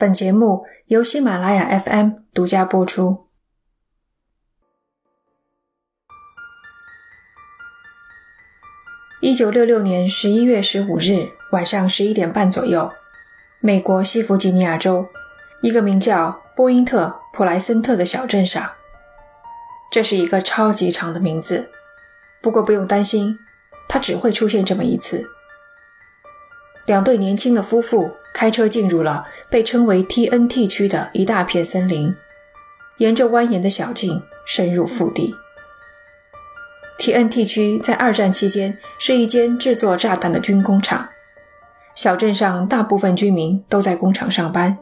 本节目由喜马拉雅 FM 独家播出。一九六六年十一月十五日晚上十一点半左右，美国西弗吉尼亚州一个名叫波因特·普莱森特的小镇上，这是一个超级长的名字。不过不用担心，它只会出现这么一次。两对年轻的夫妇开车进入了被称为 TNT 区的一大片森林，沿着蜿蜒的小径深入腹地。TNT 区在二战期间是一间制作炸弹的军工厂，小镇上大部分居民都在工厂上班，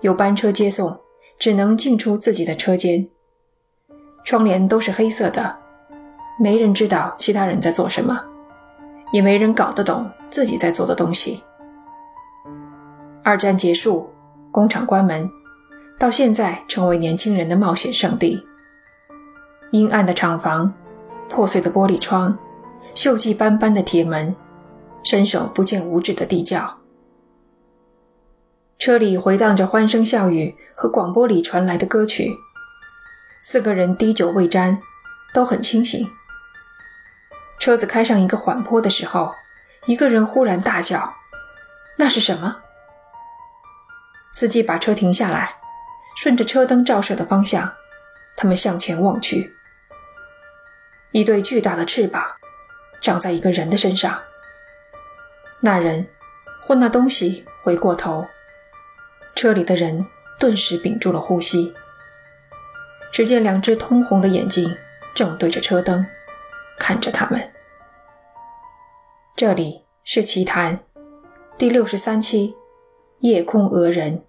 有班车接送，只能进出自己的车间。窗帘都是黑色的，没人知道其他人在做什么。也没人搞得懂自己在做的东西。二战结束，工厂关门，到现在成为年轻人的冒险圣地。阴暗的厂房，破碎的玻璃窗，锈迹斑斑的铁门，伸手不见五指的地窖。车里回荡着欢声笑语和广播里传来的歌曲。四个人滴酒未沾，都很清醒。车子开上一个缓坡的时候，一个人忽然大叫：“那是什么？”司机把车停下来，顺着车灯照射的方向，他们向前望去。一对巨大的翅膀长在一个人的身上。那人或那东西回过头，车里的人顿时屏住了呼吸。只见两只通红的眼睛正对着车灯，看着他们。这里是奇谈第六十三期，夜空讹人。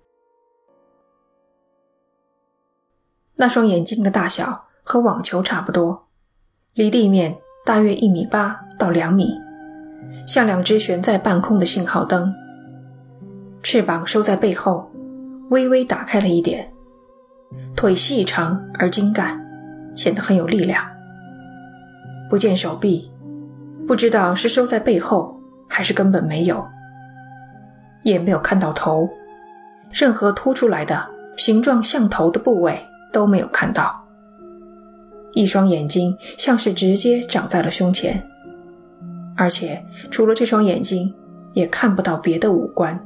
那双眼睛的大小和网球差不多，离地面大约一米八到两米，像两只悬在半空的信号灯。翅膀收在背后，微微打开了一点，腿细长而精干，显得很有力量。不见手臂。不知道是收在背后，还是根本没有，也没有看到头，任何凸出来的形状像头的部位都没有看到。一双眼睛像是直接长在了胸前，而且除了这双眼睛，也看不到别的五官。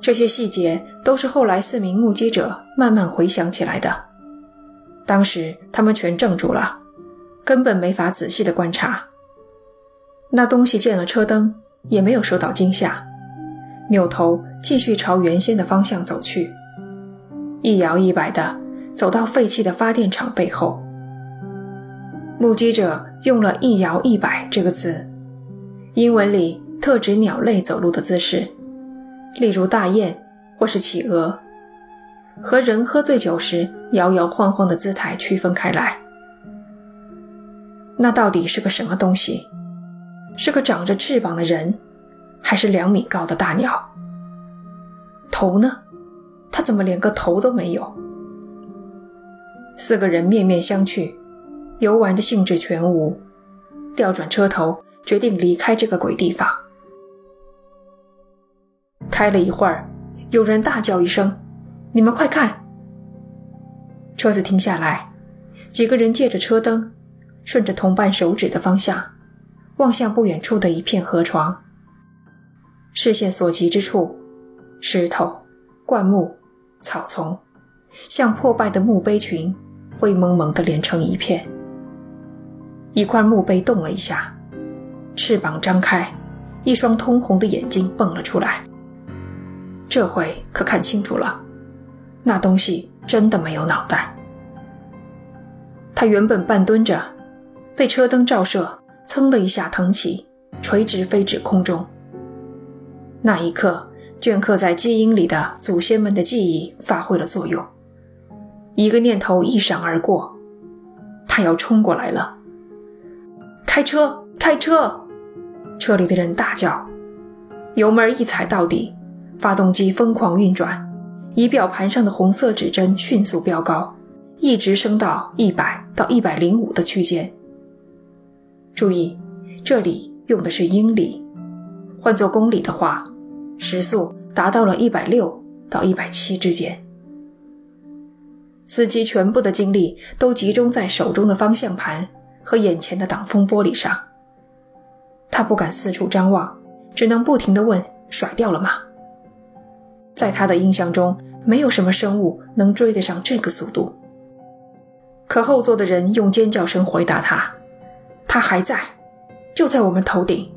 这些细节都是后来四名目击者慢慢回想起来的，当时他们全怔住了。根本没法仔细的观察。那东西见了车灯，也没有受到惊吓，扭头继续朝原先的方向走去，一摇一摆的走到废弃的发电厂背后。目击者用了一摇一摆这个词，英文里特指鸟类走路的姿势，例如大雁或是企鹅，和人喝醉酒时摇摇晃晃的姿态区分开来。那到底是个什么东西？是个长着翅膀的人，还是两米高的大鸟？头呢？他怎么连个头都没有？四个人面面相觑，游玩的兴致全无，调转车头，决定离开这个鬼地方。开了一会儿，有人大叫一声：“你们快看！”车子停下来，几个人借着车灯。顺着同伴手指的方向，望向不远处的一片河床。视线所及之处，石头、灌木、草丛，像破败的墓碑群，灰蒙蒙地连成一片。一块墓碑动了一下，翅膀张开，一双通红的眼睛蹦了出来。这回可看清楚了，那东西真的没有脑袋。它原本半蹲着。被车灯照射，噌的一下腾起，垂直飞至空中。那一刻，镌刻在基因里的祖先们的记忆发挥了作用。一个念头一闪而过，他要冲过来了！开车，开车！车里的人大叫，油门一踩到底，发动机疯狂运转，仪表盘上的红色指针迅速飙高，一直升到一百到一百零五的区间。注意，这里用的是英里，换作公里的话，时速达到了一百六到一百七之间。司机全部的精力都集中在手中的方向盘和眼前的挡风玻璃上。他不敢四处张望，只能不停地问：“甩掉了吗？”在他的印象中，没有什么生物能追得上这个速度。可后座的人用尖叫声回答他：“他还在，就在我们头顶。”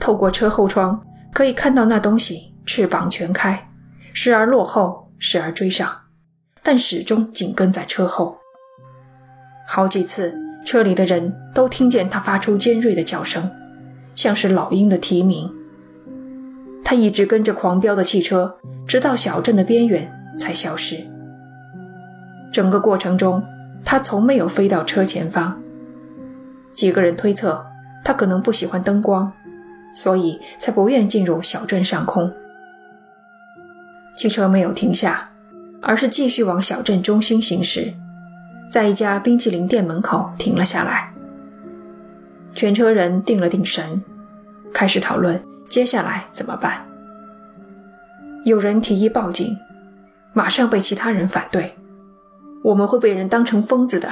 透过车后窗可以看到那东西翅膀全开，时而落后，时而追上，但始终紧跟在车后。好几次，车里的人都听见他发出尖锐的叫声，像是老鹰的啼鸣。他一直跟着狂飙的汽车，直到小镇的边缘才消失。整个过程中，他从没有飞到车前方。几个人推测，他可能不喜欢灯光，所以才不愿进入小镇上空。汽车没有停下，而是继续往小镇中心行驶，在一家冰淇淋店门口停了下来。全车人定了定神，开始讨论。接下来怎么办？有人提议报警，马上被其他人反对。我们会被人当成疯子的。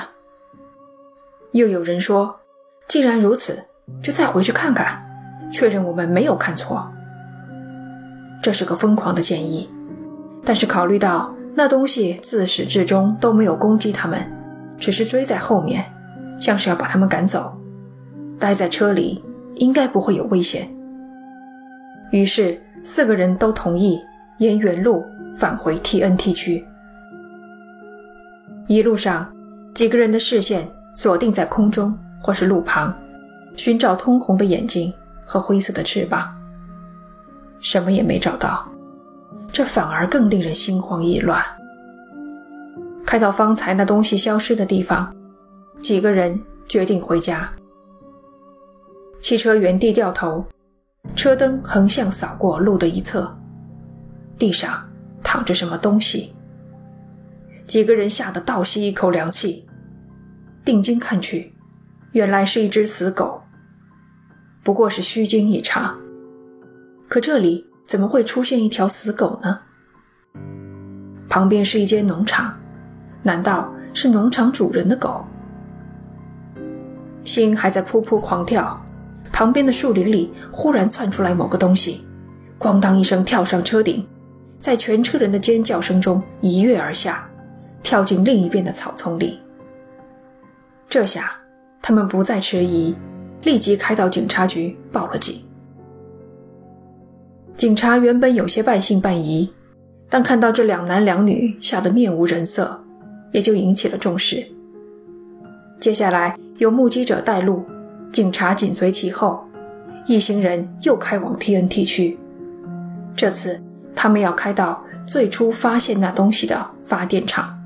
又有人说，既然如此，就再回去看看，确认我们没有看错。这是个疯狂的建议，但是考虑到那东西自始至终都没有攻击他们，只是追在后面，像是要把他们赶走，待在车里应该不会有危险。于是，四个人都同意沿原路返回 TNT 区。一路上，几个人的视线锁定在空中或是路旁，寻找通红的眼睛和灰色的翅膀。什么也没找到，这反而更令人心慌意乱。开到方才那东西消失的地方，几个人决定回家。汽车原地掉头。车灯横向扫过路的一侧，地上躺着什么东西。几个人吓得倒吸一口凉气，定睛看去，原来是一只死狗。不过是虚惊一场，可这里怎么会出现一条死狗呢？旁边是一间农场，难道是农场主人的狗？心还在噗噗狂跳。旁边的树林里忽然窜出来某个东西，咣当一声跳上车顶，在全车人的尖叫声中一跃而下，跳进另一边的草丛里。这下他们不再迟疑，立即开到警察局报了警。警察原本有些半信半疑，但看到这两男两女吓得面无人色，也就引起了重视。接下来有目击者带路。警察紧随其后，一行人又开往 TNT 区。这次，他们要开到最初发现那东西的发电厂。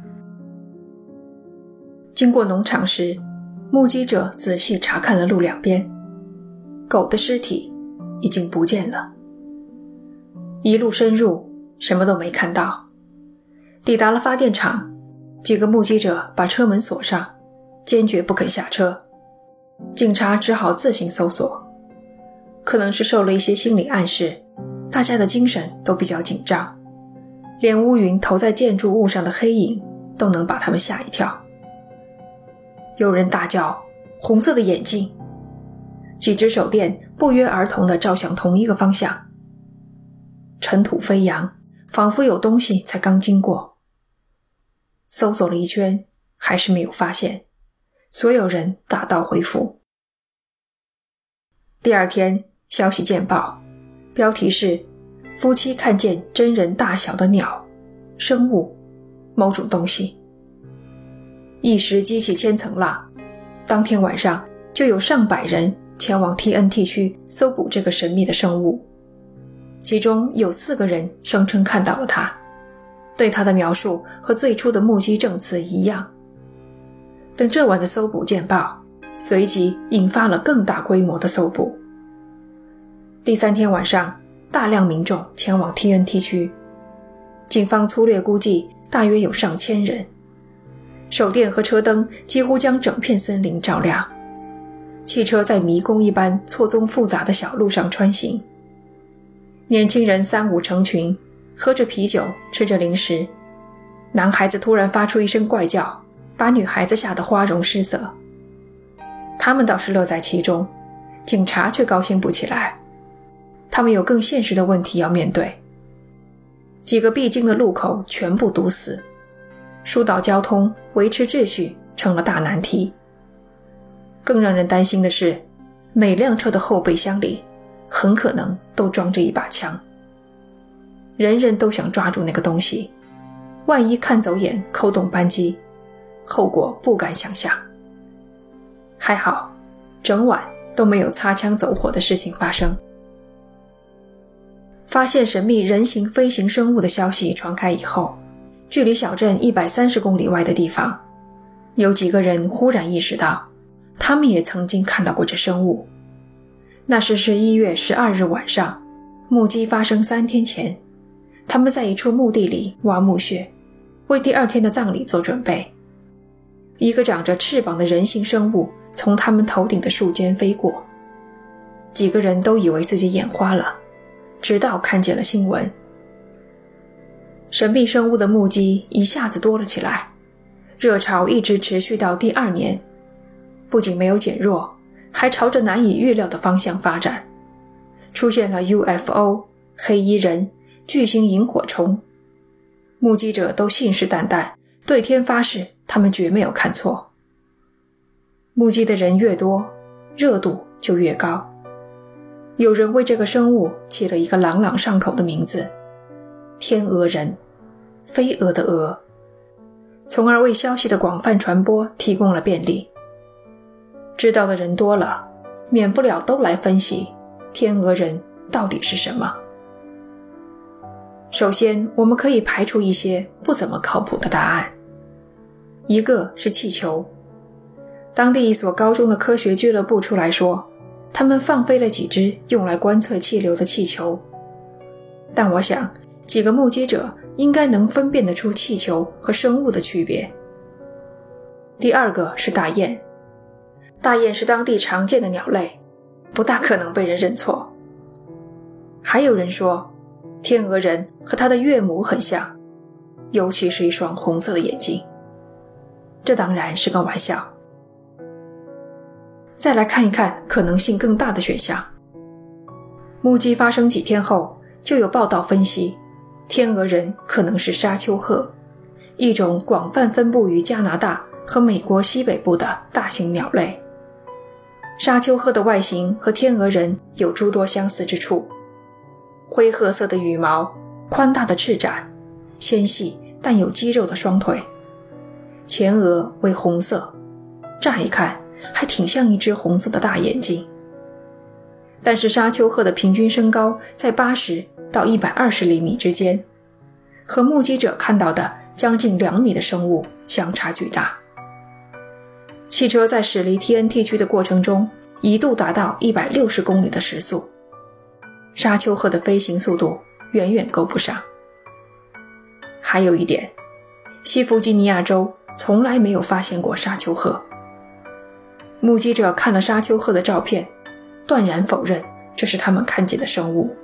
经过农场时，目击者仔细查看了路两边，狗的尸体已经不见了。一路深入，什么都没看到。抵达了发电厂，几个目击者把车门锁上，坚决不肯下车。警察只好自行搜索，可能是受了一些心理暗示，大家的精神都比较紧张，连乌云投在建筑物上的黑影都能把他们吓一跳。有人大叫：“红色的眼睛！”几只手电不约而同地照向同一个方向。尘土飞扬，仿佛有东西才刚经过。搜索了一圈，还是没有发现。所有人打道回府。第二天，消息见报，标题是：夫妻看见真人大小的鸟、生物、某种东西，一时激起千层浪。当天晚上，就有上百人前往 TNT 区搜捕这个神秘的生物，其中有四个人声称看到了它，对它的描述和最初的目击证词一样。等这晚的搜捕见报，随即引发了更大规模的搜捕。第三天晚上，大量民众前往 TNT 区，警方粗略估计大约有上千人，手电和车灯几乎将整片森林照亮，汽车在迷宫一般错综复杂的小路上穿行，年轻人三五成群，喝着啤酒，吃着零食。男孩子突然发出一声怪叫，把女孩子吓得花容失色。他们倒是乐在其中，警察却高兴不起来。他们有更现实的问题要面对。几个必经的路口全部堵死，疏导交通、维持秩序成了大难题。更让人担心的是，每辆车的后备箱里很可能都装着一把枪。人人都想抓住那个东西，万一看走眼扣动扳机，后果不敢想象。还好，整晚都没有擦枪走火的事情发生。发现神秘人形飞行生物的消息传开以后，距离小镇一百三十公里外的地方，有几个人忽然意识到，他们也曾经看到过这生物。那是十一月十二日晚上，目击发生三天前，他们在一处墓地里挖墓穴，为第二天的葬礼做准备。一个长着翅膀的人形生物。从他们头顶的树间飞过，几个人都以为自己眼花了，直到看见了新闻。神秘生物的目击一下子多了起来，热潮一直持续到第二年，不仅没有减弱，还朝着难以预料的方向发展，出现了 UFO、黑衣人、巨型萤火虫，目击者都信誓旦旦，对天发誓，他们绝没有看错。目击的人越多，热度就越高。有人为这个生物起了一个朗朗上口的名字——“天鹅人”，飞蛾的蛾，从而为消息的广泛传播提供了便利。知道的人多了，免不了都来分析“天鹅人”到底是什么。首先，我们可以排除一些不怎么靠谱的答案。一个是气球。当地一所高中的科学俱乐部出来说，他们放飞了几只用来观测气流的气球。但我想，几个目击者应该能分辨得出气球和生物的区别。第二个是大雁，大雁是当地常见的鸟类，不大可能被人认错。还有人说，天鹅人和他的岳母很像，尤其是一双红色的眼睛。这当然是个玩笑。再来看一看可能性更大的选项。目击发生几天后，就有报道分析，天鹅人可能是沙丘鹤，一种广泛分布于加拿大和美国西北部的大型鸟类。沙丘鹤的外形和天鹅人有诸多相似之处：灰褐色的羽毛、宽大的翅展、纤细但有肌肉的双腿，前额为红色，乍一看。还挺像一只红色的大眼睛，但是沙丘鹤的平均身高在八十到一百二十厘米之间，和目击者看到的将近两米的生物相差巨大。汽车在驶离 TNT 区的过程中，一度达到一百六十公里的时速，沙丘鹤的飞行速度远远够不上。还有一点，西弗吉尼亚州从来没有发现过沙丘鹤。目击者看了沙丘鹤的照片，断然否认这是他们看见的生物。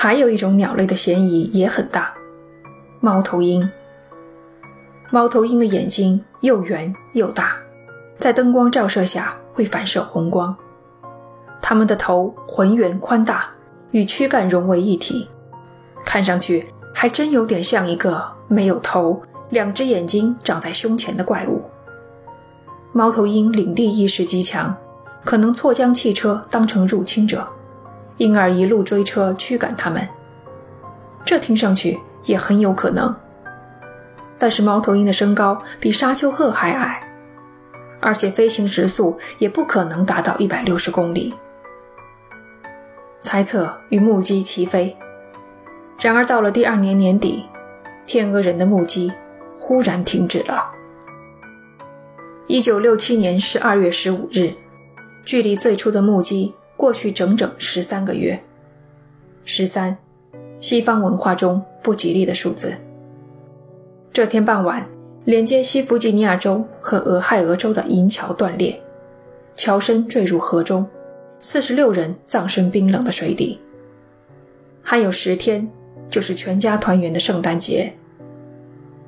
还有一种鸟类的嫌疑也很大，猫头鹰。猫头鹰的眼睛又圆又大，在灯光照射下会反射红光。它们的头浑圆宽大，与躯干融为一体，看上去还真有点像一个没有头、两只眼睛长在胸前的怪物。猫头鹰领地意识极强，可能错将汽车当成入侵者，因而一路追车驱赶它们。这听上去也很有可能。但是猫头鹰的身高比沙丘鹤还矮，而且飞行时速也不可能达到一百六十公里。猜测与目击齐飞。然而到了第二年年底，天鹅人的目击忽然停止了。一九六七年十二月十五日，距离最初的目击过去整整十三个月。十三，西方文化中不吉利的数字。这天傍晚，连接西弗吉尼亚州和俄亥俄州的银桥断裂，桥身坠入河中，四十六人葬身冰冷的水底。还有十天就是全家团圆的圣诞节。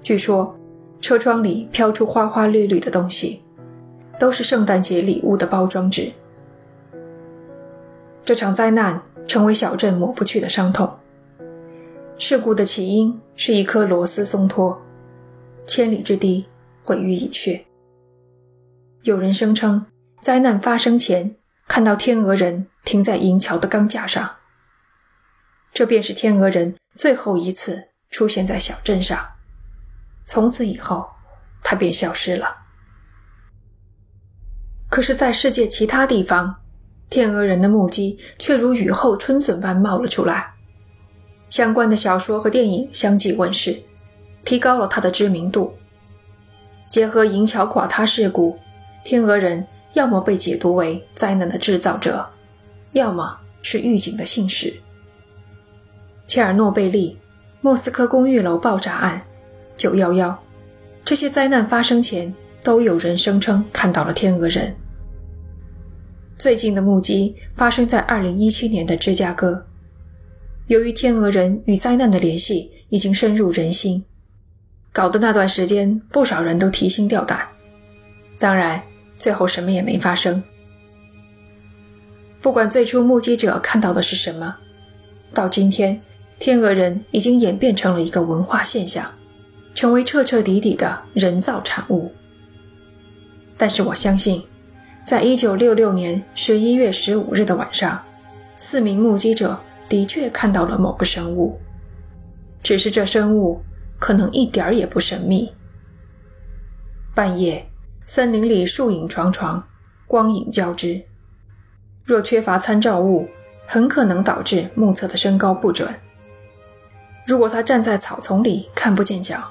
据说车窗里飘出花花绿绿的东西，都是圣诞节礼物的包装纸。这场灾难成为小镇抹不去的伤痛。事故的起因是一颗螺丝松脱，千里之堤毁于蚁穴。有人声称，灾难发生前看到天鹅人停在银桥的钢架上，这便是天鹅人最后一次出现在小镇上。从此以后，他便消失了。可是，在世界其他地方，天鹅人的目击却如雨后春笋般冒了出来，相关的小说和电影相继问世，提高了它的知名度。结合银桥垮塌事故，天鹅人要么被解读为灾难的制造者，要么是预警的信使。切尔诺贝利、莫斯科公寓楼爆炸案、九幺幺，这些灾难发生前，都有人声称看到了天鹅人。最近的目击发生在2017年的芝加哥。由于天鹅人与灾难的联系已经深入人心，搞得那段时间不少人都提心吊胆。当然，最后什么也没发生。不管最初目击者看到的是什么，到今天，天鹅人已经演变成了一个文化现象，成为彻彻底底的人造产物。但是我相信。在一九六六年十一月十五日的晚上，四名目击者的确看到了某个生物，只是这生物可能一点儿也不神秘。半夜，森林里树影幢幢，光影交织，若缺乏参照物，很可能导致目测的身高不准。如果他站在草丛里看不见脚，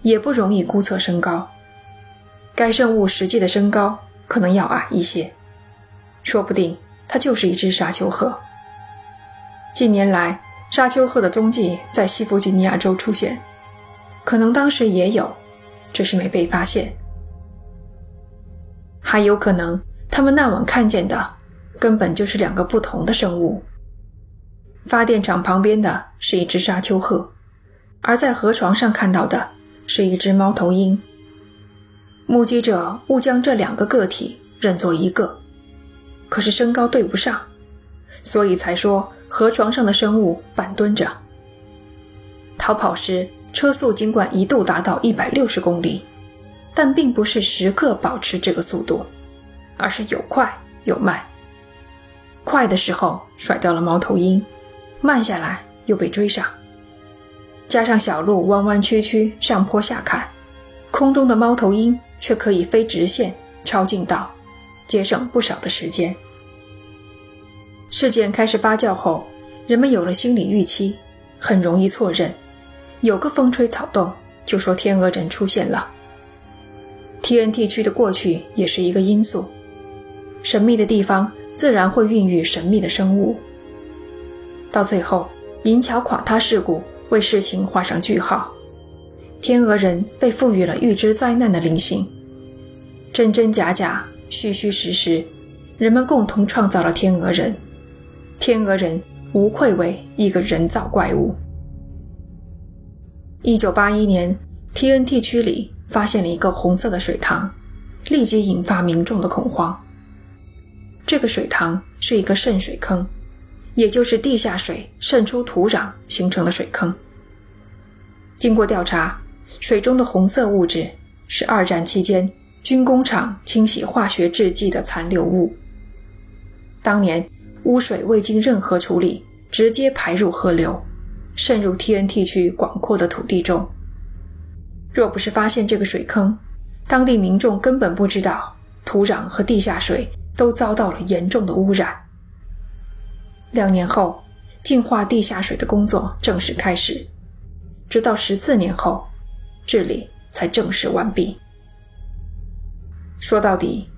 也不容易估测身高。该生物实际的身高。可能要矮一些，说不定它就是一只沙丘鹤。近年来，沙丘鹤的踪迹在西弗吉尼亚州出现，可能当时也有，只是没被发现。还有可能，他们那晚看见的根本就是两个不同的生物。发电厂旁边的是一只沙丘鹤，而在河床上看到的是一只猫头鹰。目击者误将这两个个体认作一个，可是身高对不上，所以才说河床上的生物半蹲着。逃跑时车速尽管一度达到一百六十公里，但并不是时刻保持这个速度，而是有快有慢。快的时候甩掉了猫头鹰，慢下来又被追上，加上小路弯弯曲曲，上坡下坎，空中的猫头鹰。却可以飞直线超近道，节省不少的时间。事件开始发酵后，人们有了心理预期，很容易错认，有个风吹草动就说天鹅人出现了。TNT 区的过去也是一个因素，神秘的地方自然会孕育神秘的生物。到最后，银桥垮塌事故为事情画上句号。天鹅人被赋予了预知灾难的灵性，真真假假，虚虚实实，人们共同创造了天鹅人。天鹅人无愧为一个人造怪物。一九八一年，TNT 区里发现了一个红色的水塘，立即引发民众的恐慌。这个水塘是一个渗水坑，也就是地下水渗出土壤形成的水坑。经过调查。水中的红色物质是二战期间军工厂清洗化学制剂的残留物。当年污水未经任何处理，直接排入河流，渗入 TNT 区广阔的土地中。若不是发现这个水坑，当地民众根本不知道土壤和地下水都遭到了严重的污染。两年后，净化地下水的工作正式开始，直到十四年后。治理才正式完毕。说到底，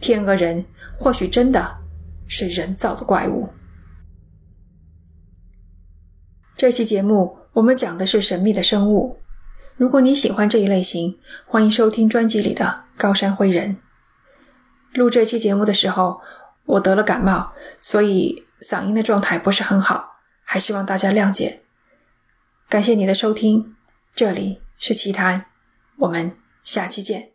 天鹅人或许真的是人造的怪物。这期节目我们讲的是神秘的生物。如果你喜欢这一类型，欢迎收听专辑里的《高山灰人》。录这期节目的时候，我得了感冒，所以嗓音的状态不是很好，还希望大家谅解。感谢你的收听，这里是奇谈，我们下期见。